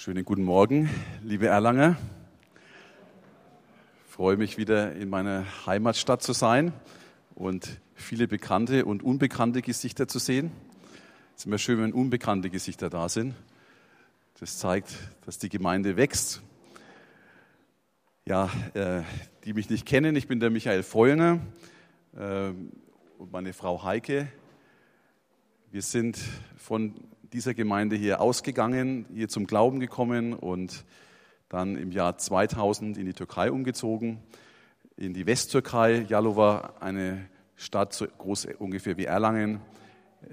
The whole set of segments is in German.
Schönen guten Morgen, liebe Erlanger. Ich freue mich wieder in meiner Heimatstadt zu sein und viele bekannte und unbekannte Gesichter zu sehen. Es ist immer schön, wenn unbekannte Gesichter da sind. Das zeigt, dass die Gemeinde wächst. Ja, äh, die mich nicht kennen, ich bin der Michael Feulner äh, und meine Frau Heike. Wir sind von dieser Gemeinde hier ausgegangen, hier zum Glauben gekommen und dann im Jahr 2000 in die Türkei umgezogen, in die Westtürkei. Yalova, eine Stadt so groß ungefähr wie Erlangen,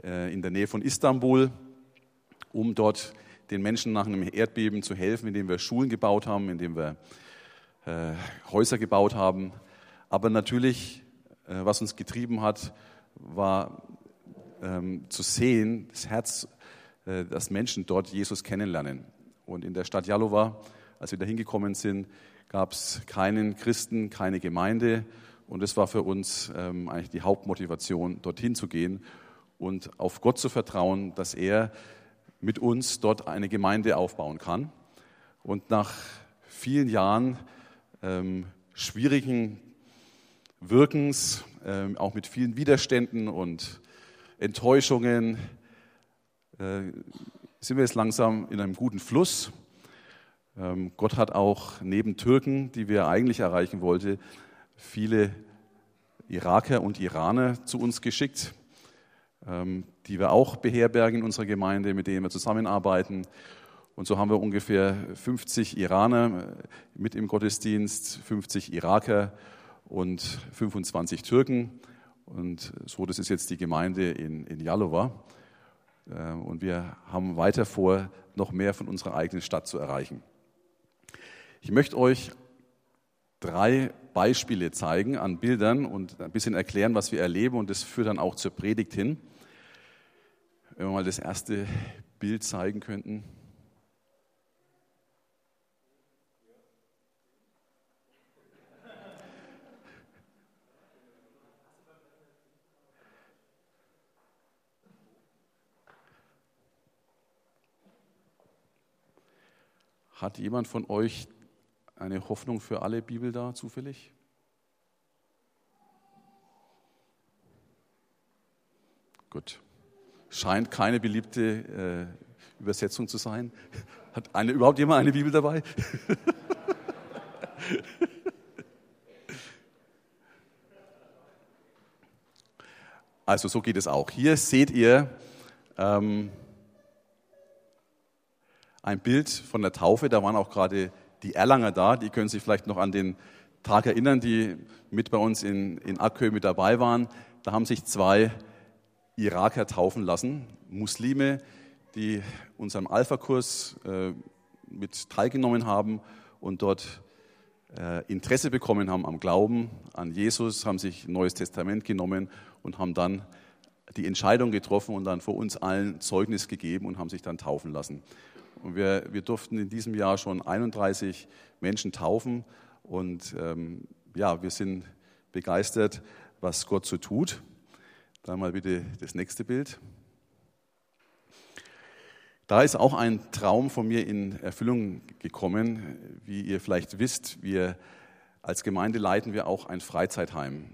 äh, in der Nähe von Istanbul, um dort den Menschen nach einem Erdbeben zu helfen, indem wir Schulen gebaut haben, indem wir äh, Häuser gebaut haben. Aber natürlich, äh, was uns getrieben hat, war ähm, zu sehen, das Herz dass Menschen dort Jesus kennenlernen. Und in der Stadt Jalova, als wir da hingekommen sind, gab es keinen Christen, keine Gemeinde. Und es war für uns ähm, eigentlich die Hauptmotivation, dorthin zu gehen und auf Gott zu vertrauen, dass er mit uns dort eine Gemeinde aufbauen kann. Und nach vielen Jahren ähm, schwierigen Wirkens, ähm, auch mit vielen Widerständen und Enttäuschungen, äh, sind wir jetzt langsam in einem guten Fluss. Ähm, Gott hat auch neben Türken, die wir eigentlich erreichen wollten, viele Iraker und Iraner zu uns geschickt, ähm, die wir auch beherbergen in unserer Gemeinde, mit denen wir zusammenarbeiten. Und so haben wir ungefähr 50 Iraner äh, mit im Gottesdienst, 50 Iraker und 25 Türken. Und so, das ist jetzt die Gemeinde in, in Jalova. Äh, und wir haben weiter vor, noch mehr von unserer eigenen Stadt zu erreichen. Ich möchte euch drei Beispiele zeigen an Bildern und ein bisschen erklären, was wir erleben. Und das führt dann auch zur Predigt hin. Wenn wir mal das erste Bild zeigen könnten. Hat jemand von euch eine Hoffnung für alle Bibel da zufällig? Gut. Scheint keine beliebte äh, Übersetzung zu sein. Hat eine, überhaupt jemand eine Bibel dabei? also so geht es auch. Hier seht ihr ähm, ein Bild von der Taufe. Da waren auch gerade die Erlanger da. Die können sich vielleicht noch an den Tag erinnern, die mit bei uns in, in Akkö mit dabei waren. Da haben sich zwei Iraker taufen lassen, Muslime, die unserem Alpha-Kurs äh, mit teilgenommen haben und dort äh, Interesse bekommen haben am Glauben an Jesus, haben sich Neues Testament genommen und haben dann die Entscheidung getroffen und dann vor uns allen Zeugnis gegeben und haben sich dann taufen lassen. Und wir, wir durften in diesem Jahr schon 31 Menschen taufen. Und ähm, ja, wir sind begeistert, was Gott so tut. Da mal bitte das nächste Bild. Da ist auch ein Traum von mir in Erfüllung gekommen. Wie ihr vielleicht wisst, wir als Gemeinde leiten wir auch ein Freizeitheim.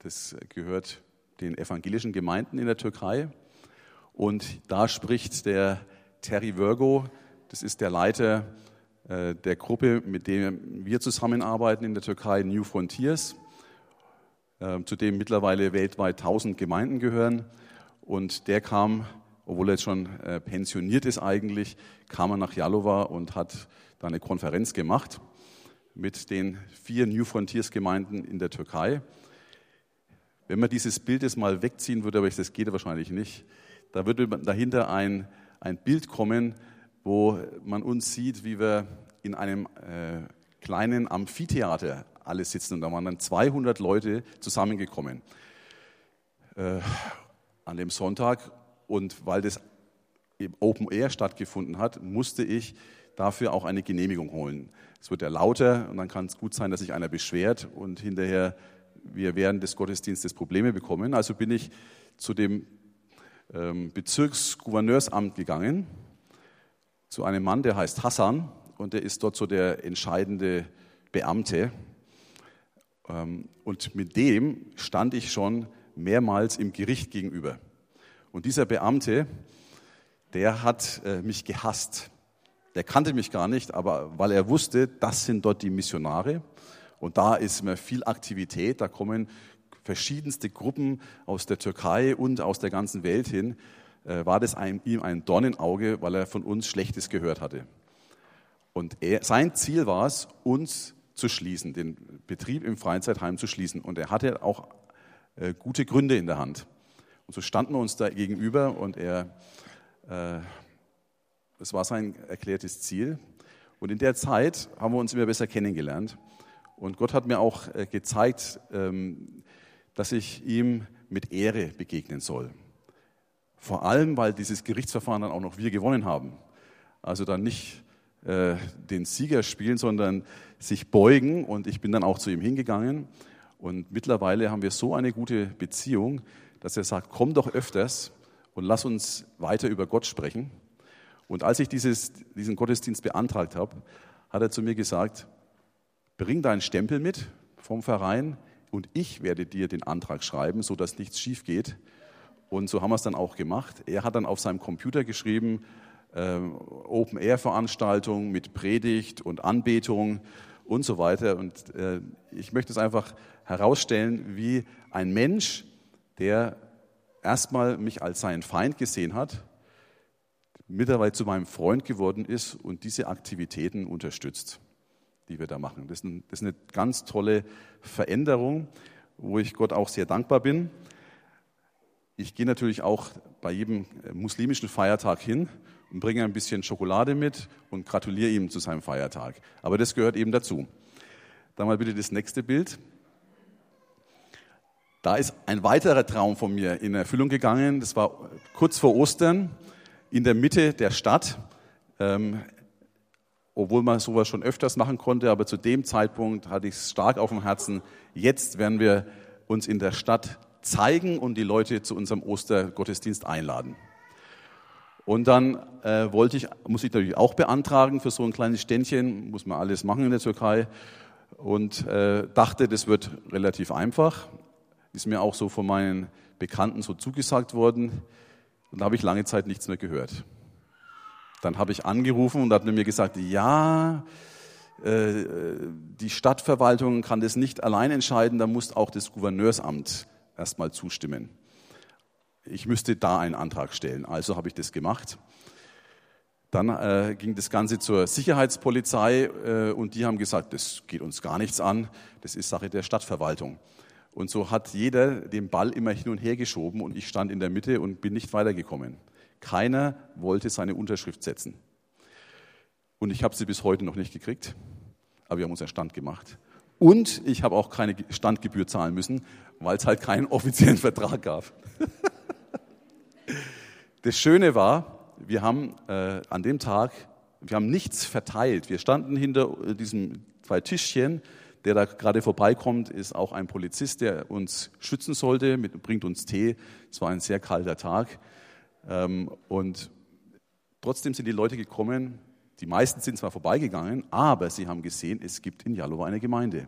Das gehört den evangelischen Gemeinden in der Türkei. Und da spricht der Terry Virgo, das ist der Leiter äh, der Gruppe, mit der wir zusammenarbeiten in der Türkei, New Frontiers, äh, zu dem mittlerweile weltweit 1000 Gemeinden gehören. Und der kam, obwohl er jetzt schon äh, pensioniert ist eigentlich, kam er nach Jalova und hat da eine Konferenz gemacht mit den vier New Frontiers Gemeinden in der Türkei. Wenn man dieses Bild jetzt mal wegziehen würde, aber das geht wahrscheinlich nicht, da würde dahinter ein, ein Bild kommen, wo man uns sieht, wie wir in einem äh, kleinen Amphitheater alle sitzen. Und da waren dann 200 Leute zusammengekommen äh, an dem Sonntag. Und weil das im Open Air stattgefunden hat, musste ich dafür auch eine Genehmigung holen. Es wird ja lauter und dann kann es gut sein, dass sich einer beschwert und hinterher wir während des Gottesdienstes Probleme bekommen. Also bin ich zu dem ähm, Bezirksgouverneursamt gegangen zu einem Mann, der heißt Hassan und der ist dort so der entscheidende Beamte. Ähm, und mit dem stand ich schon mehrmals im Gericht gegenüber. Und dieser Beamte, der hat äh, mich gehasst. Der kannte mich gar nicht, aber weil er wusste, das sind dort die Missionare und da ist immer viel Aktivität, da kommen verschiedenste Gruppen aus der Türkei und aus der ganzen Welt hin, war das ein, ihm ein Dorn im Auge, weil er von uns Schlechtes gehört hatte. Und er, sein Ziel war es, uns zu schließen, den Betrieb im Freizeitheim zu schließen. Und er hatte auch äh, gute Gründe in der Hand. Und so standen wir uns da gegenüber und er, äh, das war sein erklärtes Ziel. Und in der Zeit haben wir uns immer besser kennengelernt. Und Gott hat mir auch äh, gezeigt, ähm, dass ich ihm mit Ehre begegnen soll. Vor allem, weil dieses Gerichtsverfahren dann auch noch wir gewonnen haben. Also dann nicht äh, den Sieger spielen, sondern sich beugen. Und ich bin dann auch zu ihm hingegangen. Und mittlerweile haben wir so eine gute Beziehung, dass er sagt, komm doch öfters und lass uns weiter über Gott sprechen. Und als ich dieses, diesen Gottesdienst beantragt habe, hat er zu mir gesagt, bring deinen Stempel mit vom Verein und ich werde dir den Antrag schreiben, sodass nichts schief geht. Und so haben wir es dann auch gemacht. Er hat dann auf seinem Computer geschrieben, äh, Open-Air-Veranstaltung mit Predigt und Anbetung und so weiter. Und äh, ich möchte es einfach herausstellen, wie ein Mensch, der erstmal mich als seinen Feind gesehen hat, mittlerweile zu meinem Freund geworden ist und diese Aktivitäten unterstützt, die wir da machen. Das ist, ein, das ist eine ganz tolle Veränderung, wo ich Gott auch sehr dankbar bin. Ich gehe natürlich auch bei jedem äh, muslimischen Feiertag hin und bringe ein bisschen Schokolade mit und gratuliere ihm zu seinem Feiertag. Aber das gehört eben dazu. Dann mal bitte das nächste Bild. Da ist ein weiterer Traum von mir in Erfüllung gegangen. Das war kurz vor Ostern in der Mitte der Stadt. Ähm, obwohl man sowas schon öfters machen konnte, aber zu dem Zeitpunkt hatte ich es stark auf dem Herzen. Jetzt werden wir uns in der Stadt zeigen und die Leute zu unserem Ostergottesdienst einladen. Und dann äh, wollte ich, muss ich natürlich auch beantragen für so ein kleines Ständchen, muss man alles machen in der Türkei. Und äh, dachte, das wird relativ einfach. Ist mir auch so von meinen Bekannten so zugesagt worden. Und da habe ich lange Zeit nichts mehr gehört. Dann habe ich angerufen und hat mir gesagt, ja, äh, die Stadtverwaltung kann das nicht allein entscheiden, da muss auch das Gouverneursamt erstmal zustimmen. Ich müsste da einen Antrag stellen. Also habe ich das gemacht. Dann äh, ging das Ganze zur Sicherheitspolizei äh, und die haben gesagt, das geht uns gar nichts an, das ist Sache der Stadtverwaltung. Und so hat jeder den Ball immer hin und her geschoben und ich stand in der Mitte und bin nicht weitergekommen. Keiner wollte seine Unterschrift setzen. Und ich habe sie bis heute noch nicht gekriegt, aber wir haben unseren Stand gemacht. Und ich habe auch keine Standgebühr zahlen müssen, weil es halt keinen offiziellen Vertrag gab. das Schöne war, wir haben äh, an dem Tag, wir haben nichts verteilt. Wir standen hinter äh, diesem zwei Tischchen. Der da gerade vorbeikommt, ist auch ein Polizist, der uns schützen sollte, mit, bringt uns Tee. Es war ein sehr kalter Tag. Ähm, und trotzdem sind die Leute gekommen. Die meisten sind zwar vorbeigegangen, aber sie haben gesehen, es gibt in Jalova eine Gemeinde.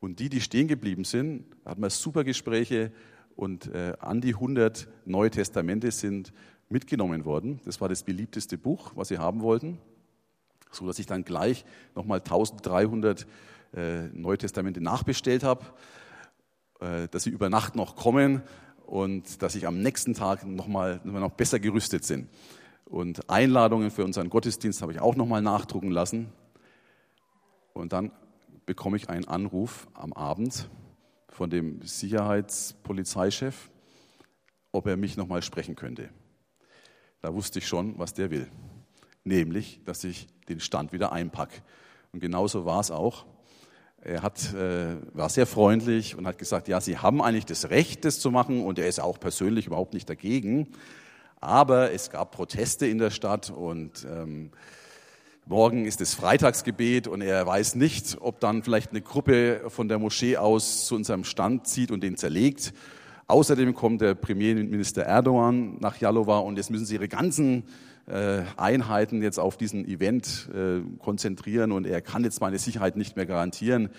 Und die, die stehen geblieben sind, hatten wir super Gespräche und äh, an die 100 Neue Testamente sind mitgenommen worden. Das war das beliebteste Buch, was sie haben wollten, so dass ich dann gleich nochmal 1300 äh, Neue Testamente nachbestellt habe, äh, dass sie über Nacht noch kommen und dass ich am nächsten Tag nochmal noch besser gerüstet sind. Und Einladungen für unseren Gottesdienst habe ich auch nochmal nachdrucken lassen. Und dann bekomme ich einen Anruf am Abend von dem Sicherheitspolizeichef, ob er mich nochmal sprechen könnte. Da wusste ich schon, was der will. Nämlich, dass ich den Stand wieder einpacke. Und genauso war es auch. Er hat, äh, war sehr freundlich und hat gesagt, ja, Sie haben eigentlich das Recht, das zu machen und er ist auch persönlich überhaupt nicht dagegen. Aber es gab Proteste in der Stadt und ähm, Morgen ist das Freitagsgebet und er weiß nicht, ob dann vielleicht eine Gruppe von der Moschee aus zu unserem Stand zieht und den zerlegt. Außerdem kommt der Premierminister Erdogan nach Jalova und jetzt müssen sie ihre ganzen äh, Einheiten jetzt auf diesen Event äh, konzentrieren und er kann jetzt meine Sicherheit nicht mehr garantieren.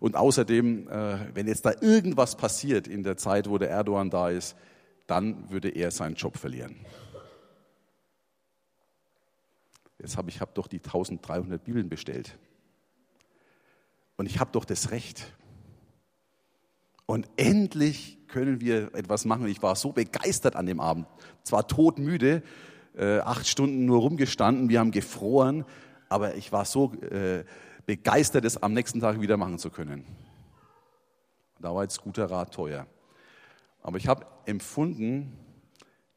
Und außerdem, äh, wenn jetzt da irgendwas passiert in der Zeit, wo der Erdogan da ist, dann würde er seinen Job verlieren. Jetzt habe ich hab doch die 1300 Bibeln bestellt. Und ich habe doch das Recht. Und endlich können wir etwas machen. Ich war so begeistert an dem Abend. Zwar todmüde, äh, acht Stunden nur rumgestanden, wir haben gefroren, aber ich war so äh, begeistert, es am nächsten Tag wieder machen zu können. Da war jetzt guter Rat teuer. Aber ich habe empfunden,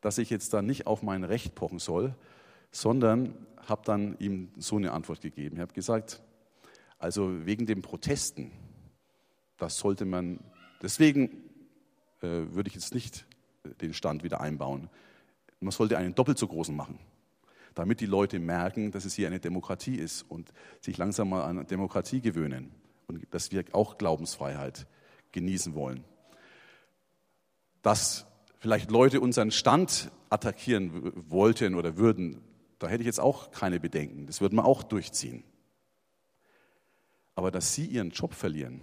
dass ich jetzt da nicht auf mein Recht pochen soll, sondern habe dann ihm so eine Antwort gegeben. Ich habe gesagt, also wegen den Protesten, das sollte man, deswegen äh, würde ich jetzt nicht den Stand wieder einbauen. Man sollte einen doppelt so großen machen, damit die Leute merken, dass es hier eine Demokratie ist und sich langsam mal an Demokratie gewöhnen und dass wir auch Glaubensfreiheit genießen wollen. Dass vielleicht Leute unseren Stand attackieren wollten oder würden, da hätte ich jetzt auch keine Bedenken. Das würde man auch durchziehen. Aber dass sie ihren Job verlieren,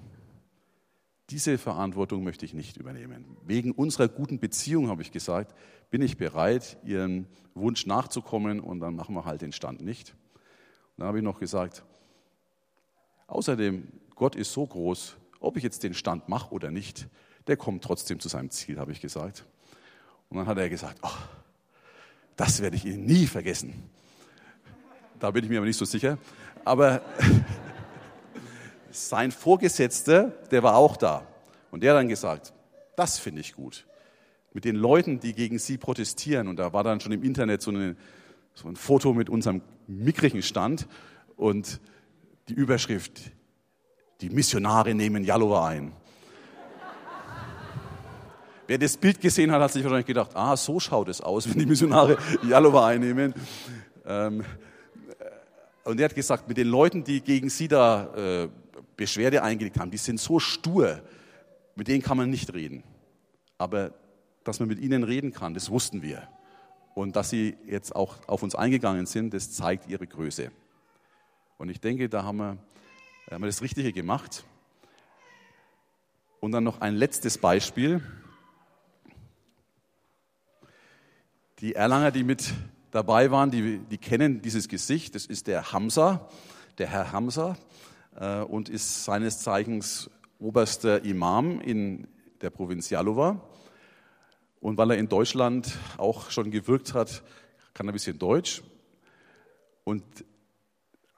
diese Verantwortung möchte ich nicht übernehmen. Wegen unserer guten Beziehung, habe ich gesagt, bin ich bereit, ihrem Wunsch nachzukommen und dann machen wir halt den Stand nicht. Und dann habe ich noch gesagt, außerdem, Gott ist so groß, ob ich jetzt den Stand mache oder nicht, der kommt trotzdem zu seinem Ziel, habe ich gesagt. Und dann hat er gesagt, ach, das werde ich Ihnen nie vergessen. Da bin ich mir aber nicht so sicher. Aber sein Vorgesetzter, der war auch da. Und der hat dann gesagt, das finde ich gut. Mit den Leuten, die gegen sie protestieren. Und da war dann schon im Internet so, eine, so ein Foto mit unserem mickrigen Stand und die Überschrift, die Missionare nehmen Jalova ein. Wer das Bild gesehen hat, hat sich wahrscheinlich gedacht, ah, so schaut es aus, wenn die Missionare Jalova einnehmen. Ähm, äh, und er hat gesagt, mit den Leuten, die gegen sie da äh, Beschwerde eingelegt haben, die sind so stur, mit denen kann man nicht reden. Aber dass man mit ihnen reden kann, das wussten wir. Und dass sie jetzt auch auf uns eingegangen sind, das zeigt ihre Größe. Und ich denke, da haben wir, haben wir das Richtige gemacht. Und dann noch ein letztes Beispiel. Die Erlanger, die mit dabei waren, die, die kennen dieses Gesicht. Das ist der Hamza, der Herr Hamza, äh, und ist seines Zeichens oberster Imam in der Provinz Jalova. Und weil er in Deutschland auch schon gewirkt hat, kann er ein bisschen Deutsch. Und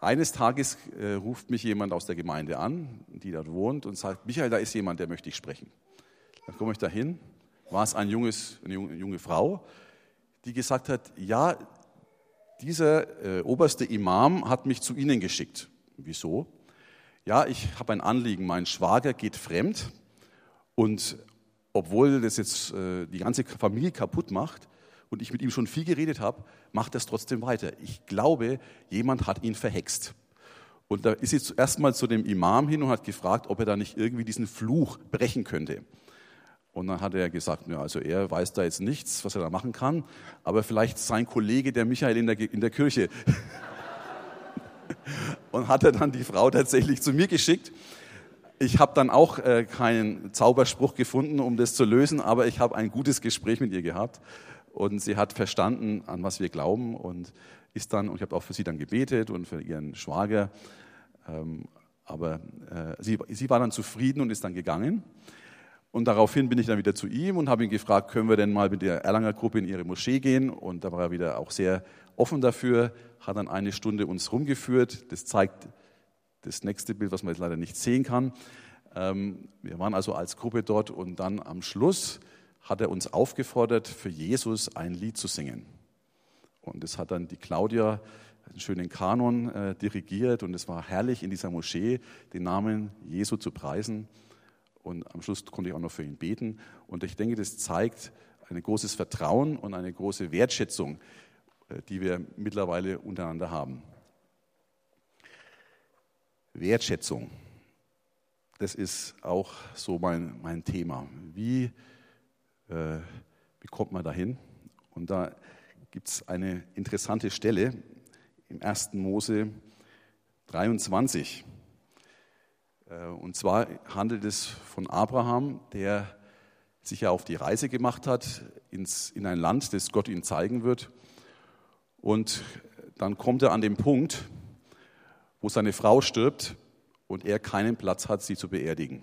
eines Tages äh, ruft mich jemand aus der Gemeinde an, die dort wohnt, und sagt, Michael, da ist jemand, der möchte ich sprechen. Dann komme ich dahin, war es ein junges, eine junge, junge Frau, die gesagt hat, ja, dieser äh, oberste Imam hat mich zu Ihnen geschickt. Wieso? Ja, ich habe ein Anliegen, mein Schwager geht fremd und obwohl das jetzt äh, die ganze Familie kaputt macht und ich mit ihm schon viel geredet habe, macht es trotzdem weiter. Ich glaube, jemand hat ihn verhext. Und da ist sie zuerst mal zu dem Imam hin und hat gefragt, ob er da nicht irgendwie diesen Fluch brechen könnte. Und dann hat er gesagt, ja, also er weiß da jetzt nichts, was er da machen kann, aber vielleicht sein Kollege, der Michael in der, in der Kirche. und hat er dann die Frau tatsächlich zu mir geschickt. Ich habe dann auch äh, keinen Zauberspruch gefunden, um das zu lösen, aber ich habe ein gutes Gespräch mit ihr gehabt und sie hat verstanden, an was wir glauben und ist dann, und ich habe auch für sie dann gebetet und für ihren Schwager, ähm, aber äh, sie, sie war dann zufrieden und ist dann gegangen. Und daraufhin bin ich dann wieder zu ihm und habe ihn gefragt, können wir denn mal mit der Erlanger Gruppe in ihre Moschee gehen? Und da war er wieder auch sehr offen dafür, hat dann eine Stunde uns rumgeführt. Das zeigt das nächste Bild, was man jetzt leider nicht sehen kann. Ähm, wir waren also als Gruppe dort und dann am Schluss hat er uns aufgefordert, für Jesus ein Lied zu singen. Und das hat dann die Claudia einen schönen Kanon äh, dirigiert und es war herrlich in dieser Moschee den Namen Jesu zu preisen. Und am Schluss konnte ich auch noch für ihn beten. Und ich denke, das zeigt ein großes Vertrauen und eine große Wertschätzung, äh, die wir mittlerweile untereinander haben. Wertschätzung, das ist auch so mein, mein Thema. Wie äh, wie kommt man dahin? Und da gibt es eine interessante Stelle im 1. Mose 23. Äh, und zwar handelt es von Abraham, der sich ja auf die Reise gemacht hat ins, in ein Land, das Gott ihm zeigen wird. Und dann kommt er an den Punkt, wo seine Frau stirbt und er keinen Platz hat, sie zu beerdigen.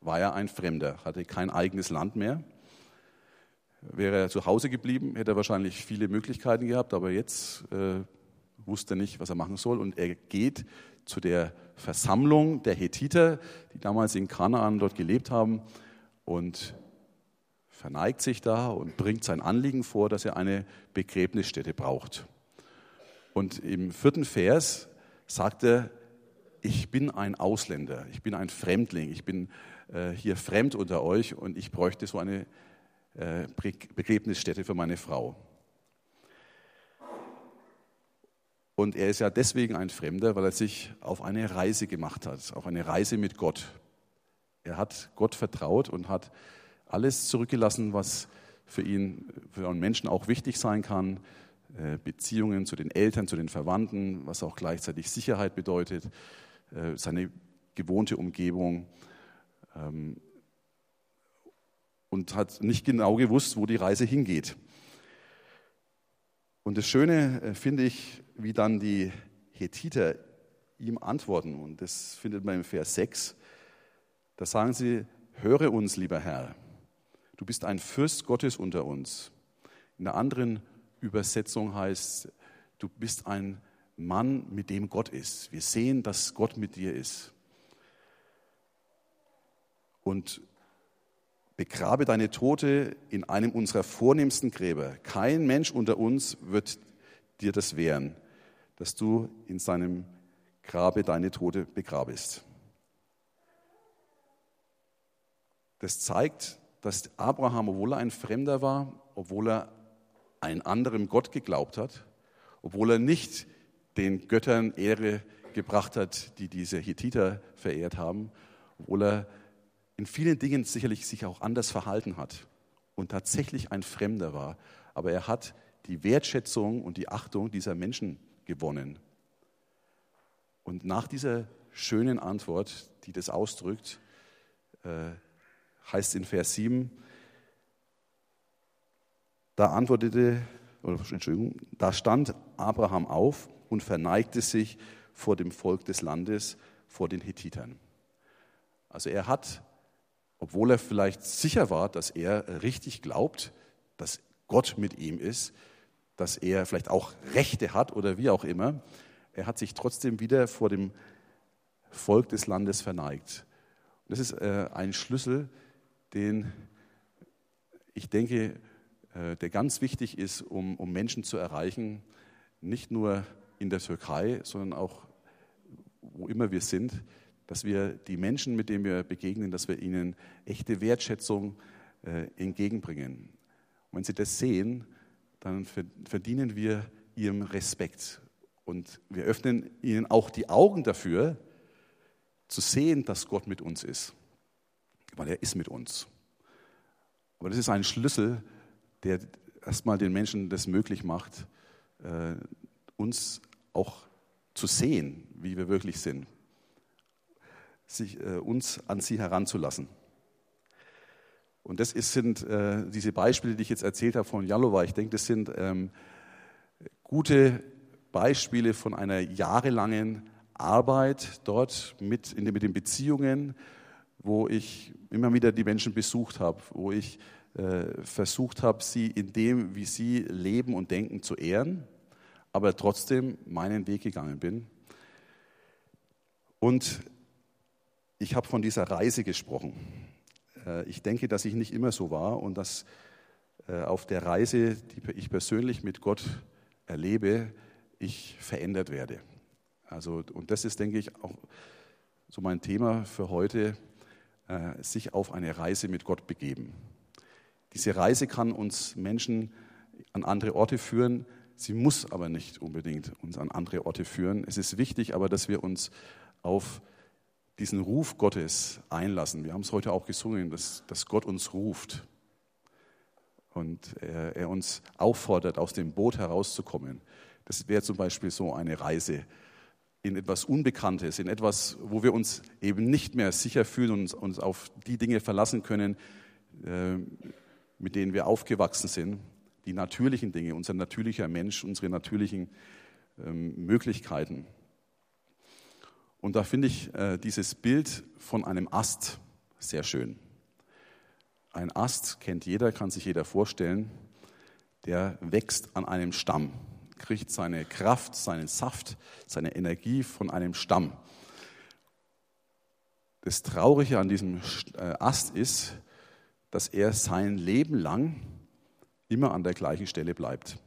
War er ein Fremder, hatte kein eigenes Land mehr. Wäre er zu Hause geblieben, hätte er wahrscheinlich viele Möglichkeiten gehabt, aber jetzt äh, wusste er nicht, was er machen soll. Und er geht zu der Versammlung der Hethiter, die damals in Kanaan dort gelebt haben, und verneigt sich da und bringt sein Anliegen vor, dass er eine Begräbnisstätte braucht. Und im vierten Vers sagt er, ich bin ein Ausländer, ich bin ein Fremdling, ich bin äh, hier fremd unter euch und ich bräuchte so eine äh, Begräbnisstätte für meine Frau. Und er ist ja deswegen ein Fremder, weil er sich auf eine Reise gemacht hat, auf eine Reise mit Gott. Er hat Gott vertraut und hat alles zurückgelassen, was für ihn, für einen Menschen auch wichtig sein kann. Äh, Beziehungen zu den Eltern, zu den Verwandten, was auch gleichzeitig Sicherheit bedeutet, äh, seine gewohnte Umgebung. Ähm, und hat nicht genau gewusst, wo die Reise hingeht. Und das Schöne äh, finde ich, wie dann die Hethiter ihm antworten. Und das findet man im Vers 6. Da sagen sie, höre uns, lieber Herr. Du bist ein Fürst Gottes unter uns. In einer anderen Übersetzung heißt, du bist ein Mann, mit dem Gott ist. Wir sehen, dass Gott mit dir ist. Und Begrabe deine Tote in einem unserer vornehmsten Gräber. Kein Mensch unter uns wird dir das wehren, dass du in seinem Grabe deine Tote begrabest. Das zeigt, dass Abraham, obwohl er ein Fremder war, obwohl er einen anderen Gott geglaubt hat, obwohl er nicht den Göttern Ehre gebracht hat, die diese Hittiter verehrt haben, obwohl er in vielen Dingen sicherlich sich auch anders verhalten hat und tatsächlich ein Fremder war, aber er hat die Wertschätzung und die Achtung dieser Menschen gewonnen. Und nach dieser schönen Antwort, die das ausdrückt, äh, heißt in Vers 7, da antwortete, oder Entschuldigung, da stand Abraham auf und verneigte sich vor dem Volk des Landes, vor den Hethitern. Also er hat obwohl er vielleicht sicher war, dass er richtig glaubt, dass Gott mit ihm ist, dass er vielleicht auch Rechte hat oder wie auch immer, er hat sich trotzdem wieder vor dem Volk des Landes verneigt. Und das ist äh, ein Schlüssel, den ich denke, äh, der ganz wichtig ist, um, um Menschen zu erreichen, nicht nur in der Türkei, sondern auch wo immer wir sind, dass wir die Menschen, mit denen wir begegnen, dass wir ihnen echte Wertschätzung äh, entgegenbringen. Und wenn sie das sehen, dann verdienen wir ihrem Respekt. Und wir öffnen ihnen auch die Augen dafür, zu sehen, dass Gott mit uns ist. Weil er ist mit uns. Aber das ist ein Schlüssel, der erstmal den Menschen das möglich macht, äh, uns auch zu sehen, wie wir wirklich sind sich, äh, uns an sie heranzulassen. Und das ist, sind äh, diese Beispiele, die ich jetzt erzählt habe von Jalova. Ich denke, das sind ähm, gute Beispiele von einer jahrelangen Arbeit dort mit, in, mit den Beziehungen, wo ich immer wieder die Menschen besucht habe, wo ich äh, versucht habe, sie in dem, wie sie leben und denken, zu ehren, aber trotzdem meinen Weg gegangen bin. Und ich habe von dieser Reise gesprochen. Äh, ich denke, dass ich nicht immer so war und dass äh, auf der Reise, die ich persönlich mit Gott erlebe, ich verändert werde. Also, und das ist, denke ich, auch so mein Thema für heute, äh, sich auf eine Reise mit Gott begeben. Diese Reise kann uns Menschen an andere Orte führen, sie muss aber nicht unbedingt uns an andere Orte führen. Es ist wichtig aber, dass wir uns auf diesen Ruf Gottes einlassen. Wir haben es heute auch gesungen, dass, dass Gott uns ruft. und er, er uns auffordert, aus dem Boot herauszukommen. Das wäre zum Beispiel so eine Reise in etwas Unbekanntes, in etwas, wo wir uns eben nicht mehr sicher fühlen und uns auf die Dinge verlassen können, äh, mit denen wir aufgewachsen sind, die natürlichen Dinge, unser natürlicher Mensch, unsere natürlichen ähm, Möglichkeiten. Und da finde ich äh, dieses Bild von einem Ast sehr schön. Ein Ast kennt jeder, kann sich jeder vorstellen, der wächst an einem Stamm kriegt seine Kraft, seinen Saft, seine Energie von einem Stamm. Das Traurige an diesem äh, Ast ist, dass er sein Leben lang immer an der gleichen Stelle bleibt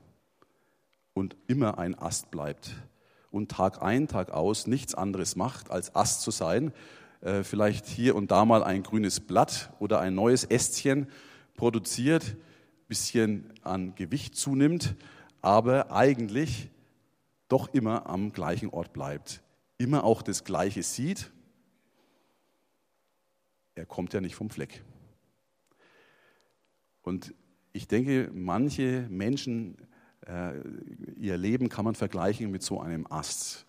und immer ein Ast bleibt und Tag ein, Tag aus nichts anderes macht, als Ast zu sein, äh, vielleicht hier und da mal ein grünes Blatt oder ein neues Ästchen produziert, bisschen an Gewicht zunimmt aber eigentlich doch immer am gleichen Ort bleibt, immer auch das Gleiche sieht. Er kommt ja nicht vom Fleck. Und ich denke, manche Menschen, ihr Leben kann man vergleichen mit so einem Ast.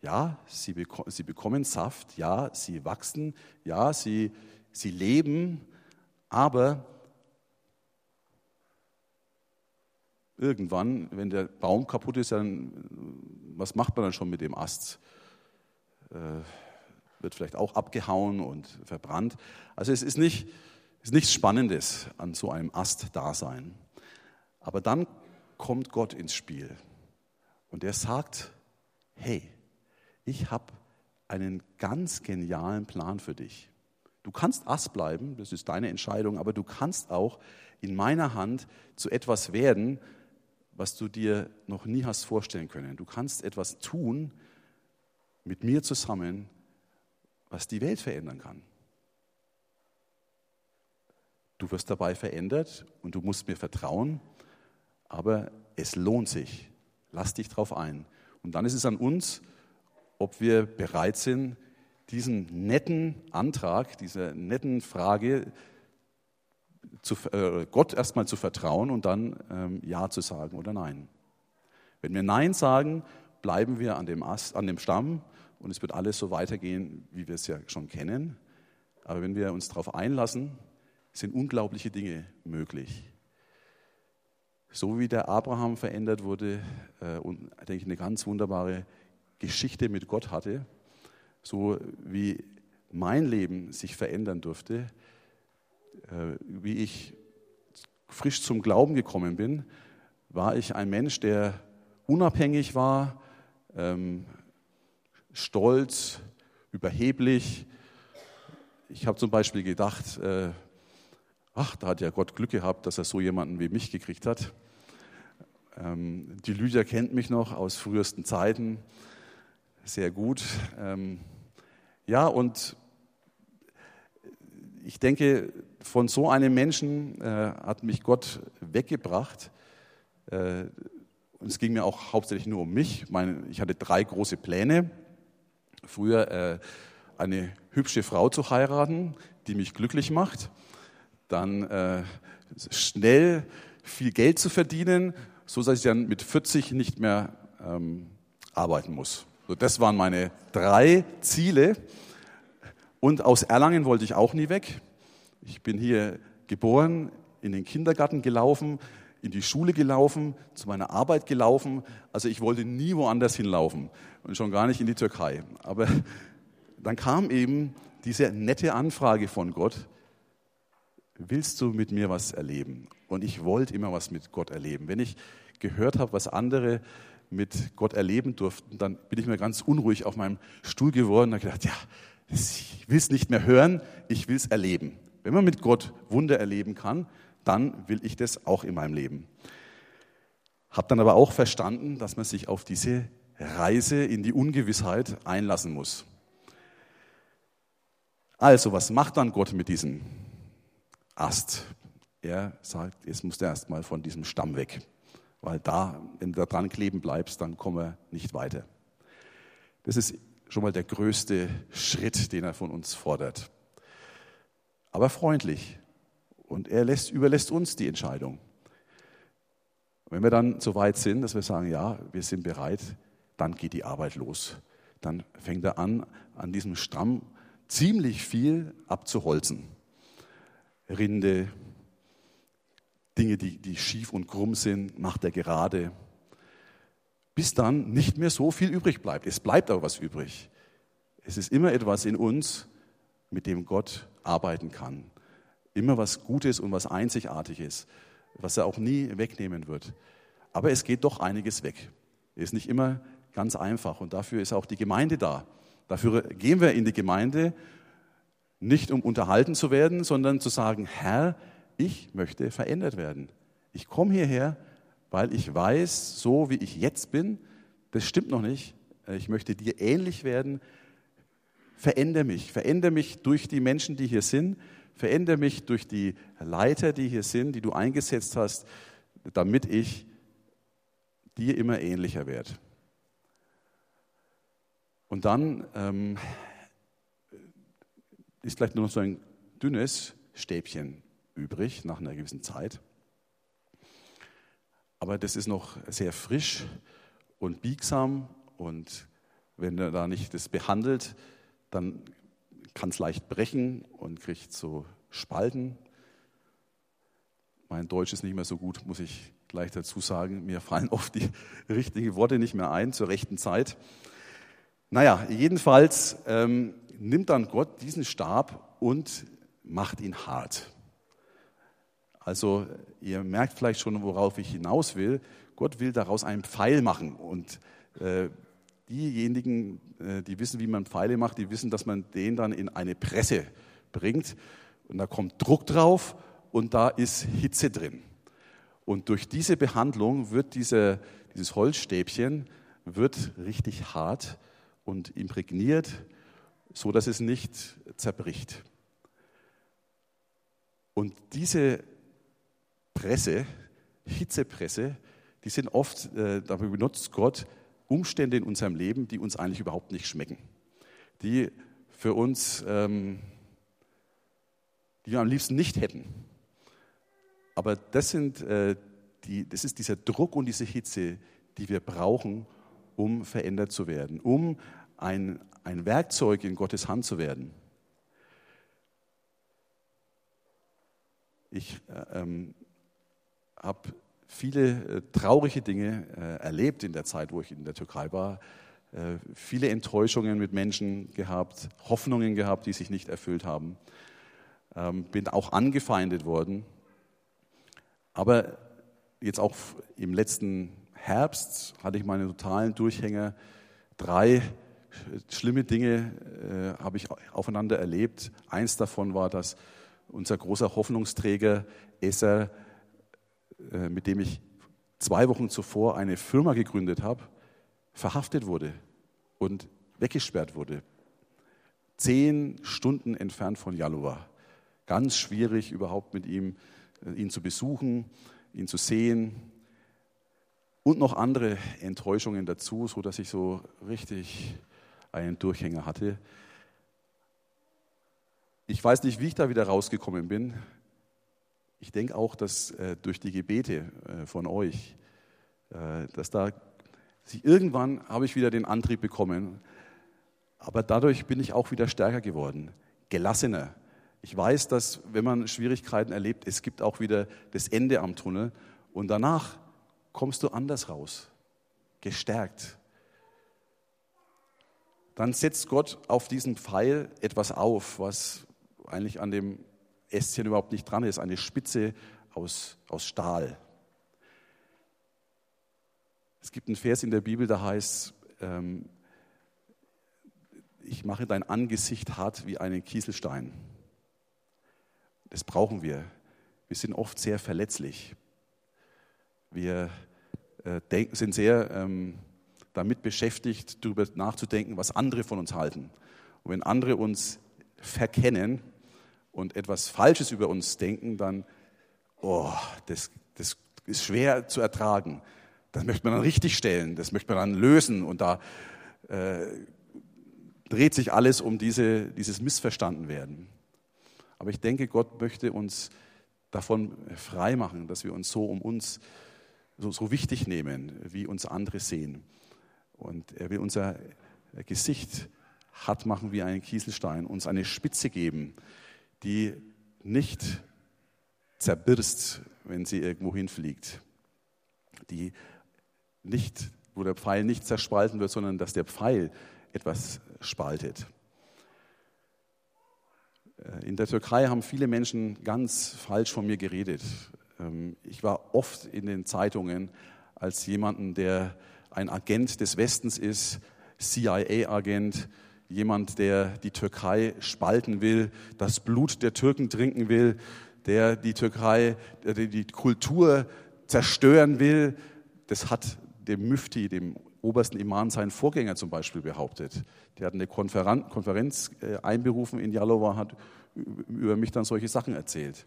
Ja, sie, beko sie bekommen Saft, ja, sie wachsen, ja, sie, sie leben, aber irgendwann, wenn der Baum kaputt ist, dann was macht man dann schon mit dem Ast? Äh, wird vielleicht auch abgehauen und verbrannt. Also es ist, nicht, ist nichts Spannendes an so einem Ast-Dasein. Aber dann kommt Gott ins Spiel und er sagt, hey, ich habe einen ganz genialen Plan für dich. Du kannst Ast bleiben, das ist deine Entscheidung, aber du kannst auch in meiner Hand zu etwas werden, was du dir noch nie hast vorstellen können. Du kannst etwas tun mit mir zusammen, was die Welt verändern kann. Du wirst dabei verändert und du musst mir vertrauen, aber es lohnt sich. Lass dich drauf ein. Und dann ist es an uns, ob wir bereit sind, diesen netten Antrag, dieser netten Frage zu, äh, Gott erstmal zu vertrauen und dann ähm, Ja zu sagen oder Nein. Wenn wir Nein sagen, bleiben wir an dem, Ast, an dem Stamm und es wird alles so weitergehen, wie wir es ja schon kennen. Aber wenn wir uns darauf einlassen, sind unglaubliche Dinge möglich. So wie der Abraham verändert wurde äh, und, denke ich, eine ganz wunderbare Geschichte mit Gott hatte, so wie mein Leben sich verändern durfte, äh, wie ich frisch zum Glauben gekommen bin, war ich ein Mensch, der unabhängig war, ähm, stolz, überheblich. Ich habe zum Beispiel gedacht, äh, ach, da hat ja Gott Glück gehabt, dass er so jemanden wie mich gekriegt hat. Ähm, die Lydia kennt mich noch aus frühesten Zeiten sehr gut. Ähm, ja, und ich denke, von so einem Menschen äh, hat mich Gott weggebracht. Äh, und es ging mir auch hauptsächlich nur um mich. Ich hatte drei große Pläne. Früher äh, eine hübsche Frau zu heiraten, die mich glücklich macht. Dann schnell viel Geld zu verdienen, so dass ich dann mit 40 nicht mehr ähm, arbeiten muss. So, das waren meine drei Ziele. Und aus Erlangen wollte ich auch nie weg. Ich bin hier geboren, in den Kindergarten gelaufen, in die Schule gelaufen, zu meiner Arbeit gelaufen. Also ich wollte nie woanders hinlaufen und schon gar nicht in die Türkei. Aber dann kam eben diese nette Anfrage von Gott, willst du mit mir was erleben? Und ich wollte immer was mit Gott erleben. Wenn ich gehört habe, was andere mit Gott erleben durften, dann bin ich mir ganz unruhig auf meinem Stuhl geworden und habe gedacht, ja, ich will es nicht mehr hören, ich will es erleben. Wenn man mit Gott Wunder erleben kann, dann will ich das auch in meinem Leben. Hab dann aber auch verstanden, dass man sich auf diese Reise in die Ungewissheit einlassen muss. Also, was macht dann Gott mit diesem Ast? Er sagt, jetzt muss er erstmal von diesem Stamm weg, weil da, wenn du da dran kleben bleibst, dann kommen wir nicht weiter. Das ist schon mal der größte Schritt, den er von uns fordert aber freundlich. Und er lässt, überlässt uns die Entscheidung. wenn wir dann so weit sind, dass wir sagen, ja, wir sind bereit, dann geht die Arbeit los. Dann fängt er an, an diesem Stamm ziemlich viel abzuholzen. Rinde, Dinge, die, die schief und krumm sind, macht er gerade, bis dann nicht mehr so viel übrig bleibt. Es bleibt aber was übrig. Es ist immer etwas in uns, mit dem Gott arbeiten kann. Immer was Gutes und was Einzigartiges, was er auch nie wegnehmen wird. Aber es geht doch einiges weg. Es ist nicht immer ganz einfach und dafür ist auch die Gemeinde da. Dafür gehen wir in die Gemeinde, nicht um unterhalten zu werden, sondern zu sagen, Herr, ich möchte verändert werden. Ich komme hierher, weil ich weiß, so wie ich jetzt bin, das stimmt noch nicht. Ich möchte dir ähnlich werden. Verändere mich. Verändere mich durch die Menschen, die hier sind. Verändere mich durch die Leiter, die hier sind, die du eingesetzt hast, damit ich dir immer ähnlicher werde. Und dann ähm, ist vielleicht nur noch so ein dünnes Stäbchen übrig nach einer gewissen Zeit. Aber das ist noch sehr frisch und biegsam und wenn er da nicht das behandelt, dann kann es leicht brechen und kriegt so Spalten. Mein Deutsch ist nicht mehr so gut, muss ich gleich dazu sagen. Mir fallen oft die richtigen Worte nicht mehr ein zur rechten Zeit. Naja, jedenfalls ähm, nimmt dann Gott diesen Stab und macht ihn hart. Also ihr merkt vielleicht schon, worauf ich hinaus will. Gott will daraus einen Pfeil machen. Und äh, diejenigen, äh, die wissen, wie man Pfeile macht, die wissen, dass man den dann in eine Presse bringt. Und da kommt Druck drauf und da ist Hitze drin. Und durch diese Behandlung wird diese, dieses Holzstäbchen wird richtig hart und imprägniert, so dass es nicht zerbricht. Und diese Presse, Hitzepresse, die sind oft, äh, dafür benutzt Gott Umstände in unserem Leben, die uns eigentlich überhaupt nicht schmecken. Die für uns, ähm, die wir am liebsten nicht hätten. Aber das, sind, äh, die, das ist dieser Druck und diese Hitze, die wir brauchen, um verändert zu werden, um ein, ein Werkzeug in Gottes Hand zu werden. Ich äh, ähm, habe viele äh, traurige Dinge äh, erlebt in der Zeit, wo ich in der Türkei war. Äh, viele Enttäuschungen mit Menschen gehabt, Hoffnungen gehabt, die sich nicht erfüllt haben. Ähm, bin auch angefeindet worden. Aber jetzt auch im letzten Herbst hatte ich meine totalen Durchhänger. Drei schlimme Dinge habe ich aufeinander erlebt. Eins davon war, dass unser großer Hoffnungsträger Esser mit dem ich zwei Wochen zuvor eine Firma gegründet habe, verhaftet wurde und weggesperrt wurde. Zehn Stunden entfernt von Jalova. Ganz schwierig überhaupt mit ihm, äh, ihn zu besuchen, ihn zu sehen. Und noch andere Enttäuschungen dazu, sodass ich so richtig einen Durchhänger hatte. Ich weiß nicht, wie ich da wieder rausgekommen bin. Ich denke auch, dass äh, durch die Gebete äh, von euch, äh, dass da sich irgendwann habe ich wieder den Antrieb bekommen, aber dadurch bin ich auch wieder stärker geworden, gelassener. Ich weiß, dass wenn man Schwierigkeiten erlebt, es gibt auch wieder das Ende am Tunnel und danach kommst du anders raus, gestärkt. Dann setzt Gott auf diesen Pfeil etwas auf, was eigentlich an dem Ästchen überhaupt nicht dran ist, eine Spitze aus, aus Stahl. Es gibt einen Vers in der Bibel, da heißt, ähm, ich mache dein Angesicht hart wie einen Kieselstein. Das brauchen wir. Wir sind oft sehr verletzlich. Wir äh, sind sehr ähm, damit beschäftigt, darüber nachzudenken, was andere von uns halten. Und wenn andere uns verkennen, und etwas Falsches über uns denken, dann, oh, das, das ist schwer zu ertragen. Das möchte man dann richtig stellen, das möchte man dann lösen und da äh, dreht sich alles um diese, dieses Missverstandenwerden. Aber ich denke, Gott möchte uns davon frei machen, dass wir uns so um uns so, so wichtig nehmen, wie uns andere sehen. Und er will unser Gesicht hart machen wie einen Kieselstein, uns eine Spitze geben, die nicht zerbirst, wenn sie irgendwo hinfliegt, die nicht, wo der Pfeil nicht zerspalten wird, sondern dass der Pfeil etwas spaltet. Äh, in der Türkei haben viele Menschen ganz falsch von mir geredet. Ähm, ich war oft in den Zeitungen als jemanden, der ein Agent des Westens ist, CIA-Agent, jemand, der die Türkei spalten will, das Blut der Türken trinken will, der die Türkei, der die Kultur zerstören will. Das hat dem Müfti, dem obersten Imam, sein Vorgänger zum Beispiel behauptet. Der hat eine Konferenz äh, einberufen in Jalova, hat über mich dann solche Sachen erzählt.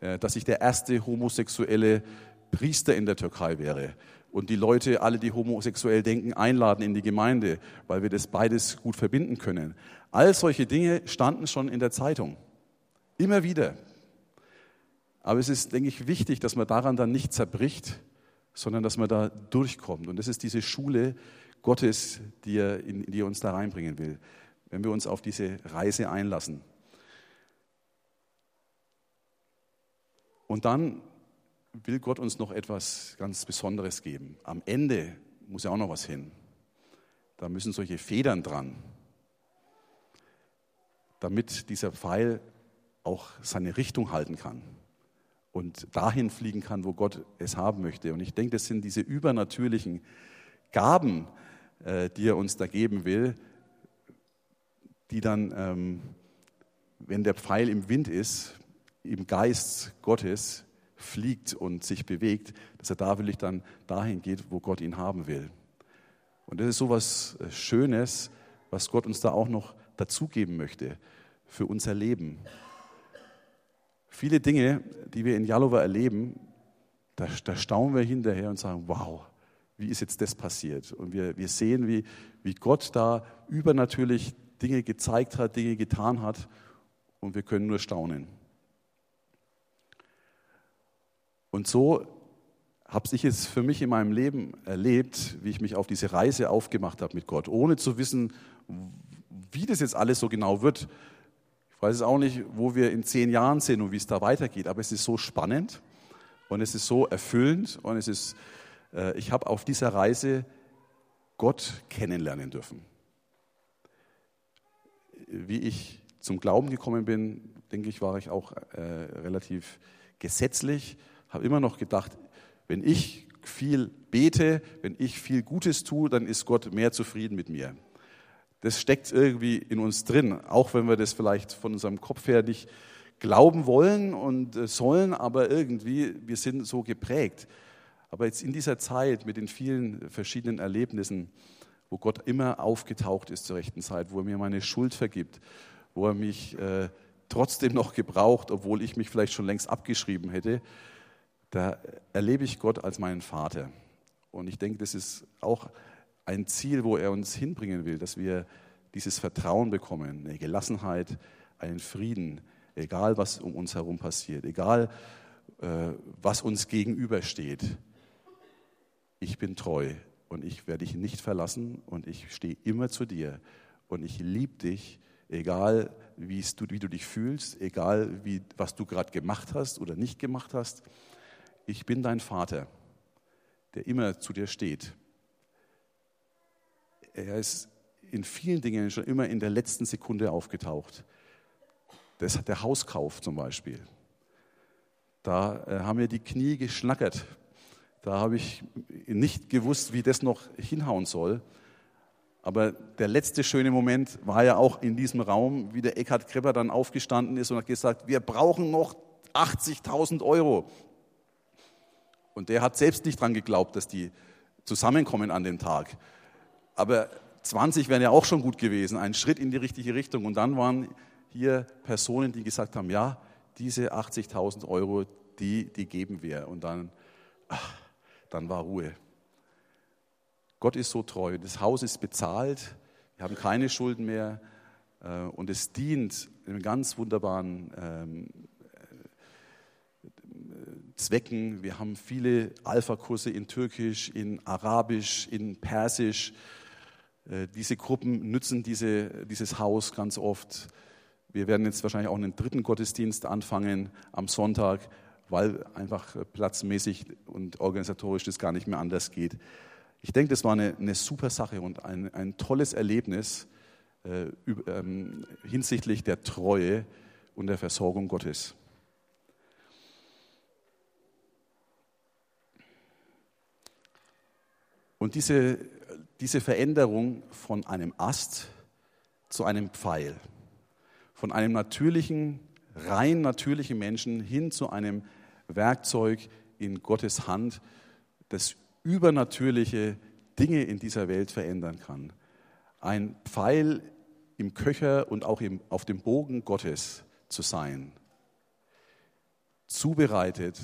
Äh, dass ich der erste homosexuelle Priester in der Türkei wäre und die Leute, alle, die homosexuell denken, einladen in die Gemeinde, weil wir das beides gut verbinden können. All solche Dinge standen schon in der Zeitung. Immer wieder. Aber es ist, denke ich, wichtig, dass man daran dann nicht zerbricht, sondern dass man da durchkommt. Und das ist diese Schule Gottes, die er, in, die er uns da reinbringen will, wenn wir uns auf diese Reise einlassen. Und dann will Gott uns noch etwas ganz Besonderes geben. Am Ende muss ja auch noch was hin. Da müssen solche Federn dran, damit dieser Pfeil auch seine Richtung halten kann und dahin fliegen kann, wo Gott es haben möchte. Und ich denke, das sind diese übernatürlichen Gaben, äh, die er uns da geben will, die dann, ähm, wenn der Pfeil im Wind ist, im Geist Gottes fliegt und sich bewegt, dass er da wirklich dann dahin geht, wo Gott ihn haben will. Und das ist so was äh, Schönes, was Gott uns da auch noch dazugeben möchte für unser Leben. Viele Dinge, die wir in Jalova erleben, da, da staunen wir hinterher und sagen, wow, wie ist jetzt das passiert? Und wir, wir sehen, wie, wie Gott da übernatürlich Dinge gezeigt hat, Dinge getan hat und wir können nur staunen. Und so habe ich es für mich in meinem Leben erlebt, wie ich mich auf diese Reise aufgemacht habe mit Gott, ohne zu wissen, wie das jetzt alles so genau wird. Ich weiß es auch nicht, wo wir in zehn Jahren sind und wie es da weitergeht, aber es ist so spannend und es ist so erfüllend und es ist, äh, ich habe auf dieser Reise Gott kennenlernen dürfen. Wie ich zum Glauben gekommen bin, denke ich, war ich auch äh, relativ gesetzlich habe immer noch gedacht, wenn ich viel bete, wenn ich viel Gutes tue, dann ist Gott mehr zufrieden mit mir. Das steckt irgendwie in uns drin, auch wenn wir das vielleicht von unserem Kopf her nicht glauben wollen und äh, sollen, aber irgendwie, wir sind so geprägt. Aber jetzt in dieser Zeit mit den vielen verschiedenen Erlebnissen, wo Gott immer aufgetaucht ist zur rechten Zeit, wo er mir meine Schuld vergibt, wo er mich äh, trotzdem noch gebraucht, obwohl ich mich vielleicht schon längst abgeschrieben hätte, da erlebe ich Gott als meinen Vater. Und ich denke, das ist auch ein Ziel, wo er uns hinbringen will, dass wir dieses Vertrauen bekommen, eine Gelassenheit, einen Frieden, egal was um uns herum passiert, egal äh, was uns gegenübersteht. Ich bin treu und ich werde dich nicht verlassen und ich stehe immer zu dir und ich liebe dich, egal du, wie du dich fühlst, egal wie, was du gerade gemacht hast oder nicht gemacht hast ich bin dein Vater, der immer zu dir steht. Er ist in vielen Dingen schon immer in der letzten Sekunde aufgetaucht. Das hat der Hauskauf zum Beispiel. Da äh, haben mir die Knie geschnackert. Da habe ich nicht gewusst, wie das noch hinhauen soll. Aber der letzte schöne Moment war ja auch in diesem Raum, wie der Eckhard Krepper dann aufgestanden ist und hat gesagt, wir brauchen noch 80.000 Euro. Und der hat selbst nicht dran geglaubt, dass die zusammenkommen an dem Tag. Aber 20 wären ja auch schon gut gewesen, ein Schritt in die richtige Richtung. Und dann waren hier Personen, die gesagt haben, ja, diese 80.000 Euro, die, die geben wir. Und dann, ach, dann war Ruhe. Gott ist so treu. Das Haus ist bezahlt. Wir haben keine Schulden mehr. Äh, und es dient einem ganz wunderbaren ähm, Zwecken. Wir haben viele Alpha-Kurse in Türkisch, in Arabisch, in Persisch. Äh, diese Gruppen nützen diese, dieses Haus ganz oft. Wir werden jetzt wahrscheinlich auch einen dritten Gottesdienst anfangen am Sonntag, weil einfach platzmäßig und organisatorisch das gar nicht mehr anders geht. Ich denke, das war eine, eine super Sache und ein, ein tolles Erlebnis äh, ähm, hinsichtlich der Treue und der Versorgung Gottes. Und diese, diese Veränderung von einem Ast zu einem Pfeil, von einem natürlichen, rein natürlichen Menschen hin zu einem Werkzeug in Gottes Hand, das übernatürliche Dinge in dieser Welt verändern kann. Ein Pfeil im Köcher und auch im, auf dem Bogen Gottes zu sein, zubereitet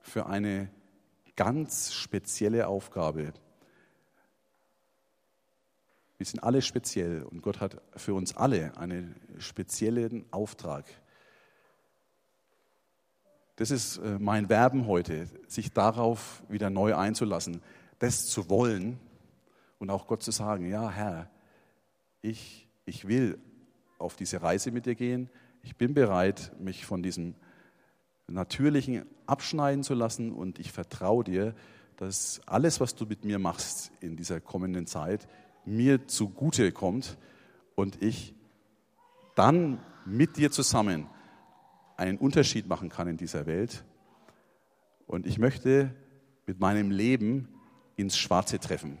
für eine ganz spezielle Aufgabe, wir sind alle speziell und Gott hat für uns alle einen speziellen Auftrag. Das ist äh, mein Werben heute, sich darauf wieder neu einzulassen, das zu wollen und auch Gott zu sagen, ja Herr, ich, ich will auf diese Reise mit dir gehen, ich bin bereit, mich von diesem Natürlichen abschneiden zu lassen und ich vertraue dir, dass alles, was du mit mir machst in dieser kommenden Zeit, mir zugute kommt und ich dann mit dir zusammen einen Unterschied machen kann in dieser Welt. Und ich möchte mit meinem Leben ins Schwarze treffen.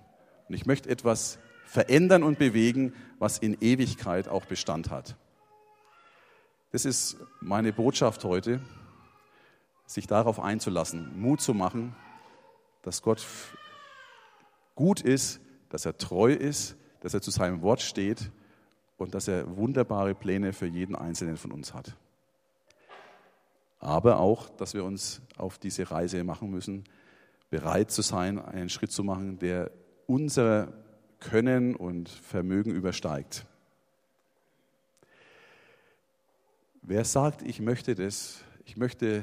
Und ich möchte etwas verändern und bewegen, was in Ewigkeit auch Bestand hat. Das ist meine Botschaft heute, sich darauf einzulassen, Mut zu machen, dass Gott gut ist dass er treu ist, dass er zu seinem Wort steht und dass er wunderbare Pläne für jeden Einzelnen von uns hat. Aber auch, dass wir uns auf diese Reise machen müssen, bereit zu sein, einen Schritt zu machen, der unser Können und Vermögen übersteigt. Wer sagt, ich möchte das, ich möchte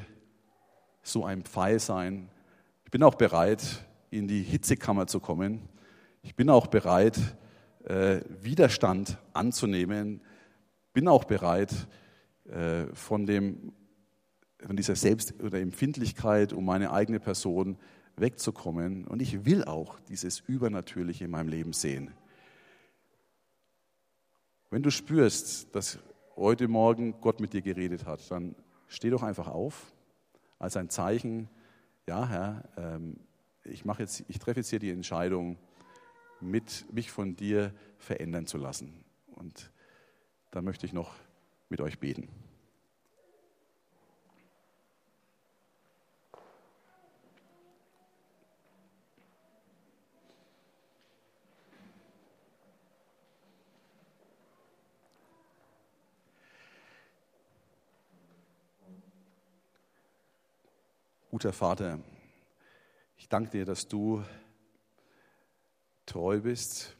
so ein Pfeil sein, ich bin auch bereit, in die Hitzekammer zu kommen ich bin auch bereit, äh, Widerstand anzunehmen, bin auch bereit, äh, von, dem, von dieser Selbst- oder Empfindlichkeit um meine eigene Person wegzukommen. Und ich will auch dieses Übernatürliche in meinem Leben sehen. Wenn du spürst, dass heute Morgen Gott mit dir geredet hat, dann steh doch einfach auf als ein Zeichen, ja Herr, ähm, ich, ich treffe jetzt hier die Entscheidung, mit, mich von dir verändern zu lassen. Und da möchte ich noch mit euch beten. Guter Vater, ich danke dir, dass du treu bist,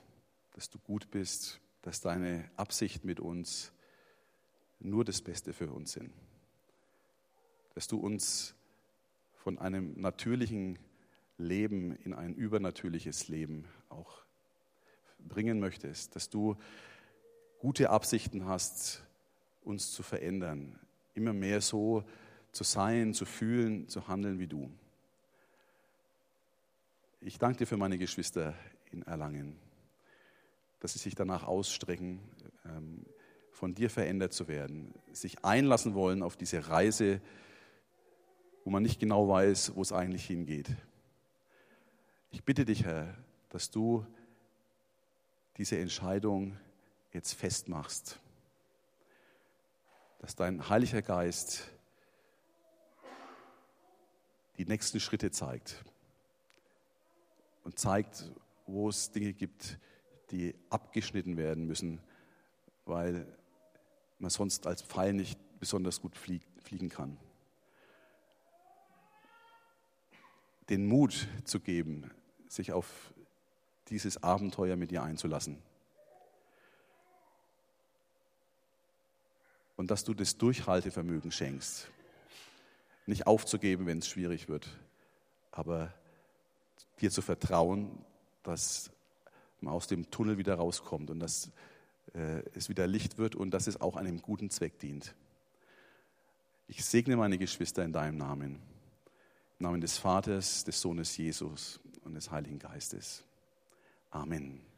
dass du gut bist, dass deine Absicht mit uns nur das Beste für uns sind. Dass du uns von einem natürlichen Leben in ein übernatürliches Leben auch bringen möchtest, dass du gute Absichten hast, uns zu verändern, immer mehr so zu sein, zu fühlen, zu handeln wie du. Ich danke dir für meine Geschwister in Erlangen. Dass sie sich danach ausstrecken, ähm, von dir verändert zu werden, sich einlassen wollen auf diese Reise, wo man nicht genau weiß, wo es eigentlich hingeht. Ich bitte dich, Herr, dass du diese Entscheidung jetzt festmachst, dass dein Heiliger Geist die nächsten Schritte zeigt und zeigt, wo es Dinge gibt, die abgeschnitten werden müssen, weil man sonst als Pfeil nicht besonders gut fliegen kann. Den Mut zu geben, sich auf dieses Abenteuer mit dir einzulassen. Und dass du das Durchhaltevermögen schenkst. nicht aufzugeben, wenn es schwierig wird, aber dir zu vertrauen, dass man aus dem Tunnel wieder rauskommt und dass äh, es wieder Licht wird und dass es auch einem guten Zweck dient. Ich segne meine Geschwister in deinem Namen. Im Namen des Vaters, des Sohnes Jesus und des Heiligen Geistes. Amen.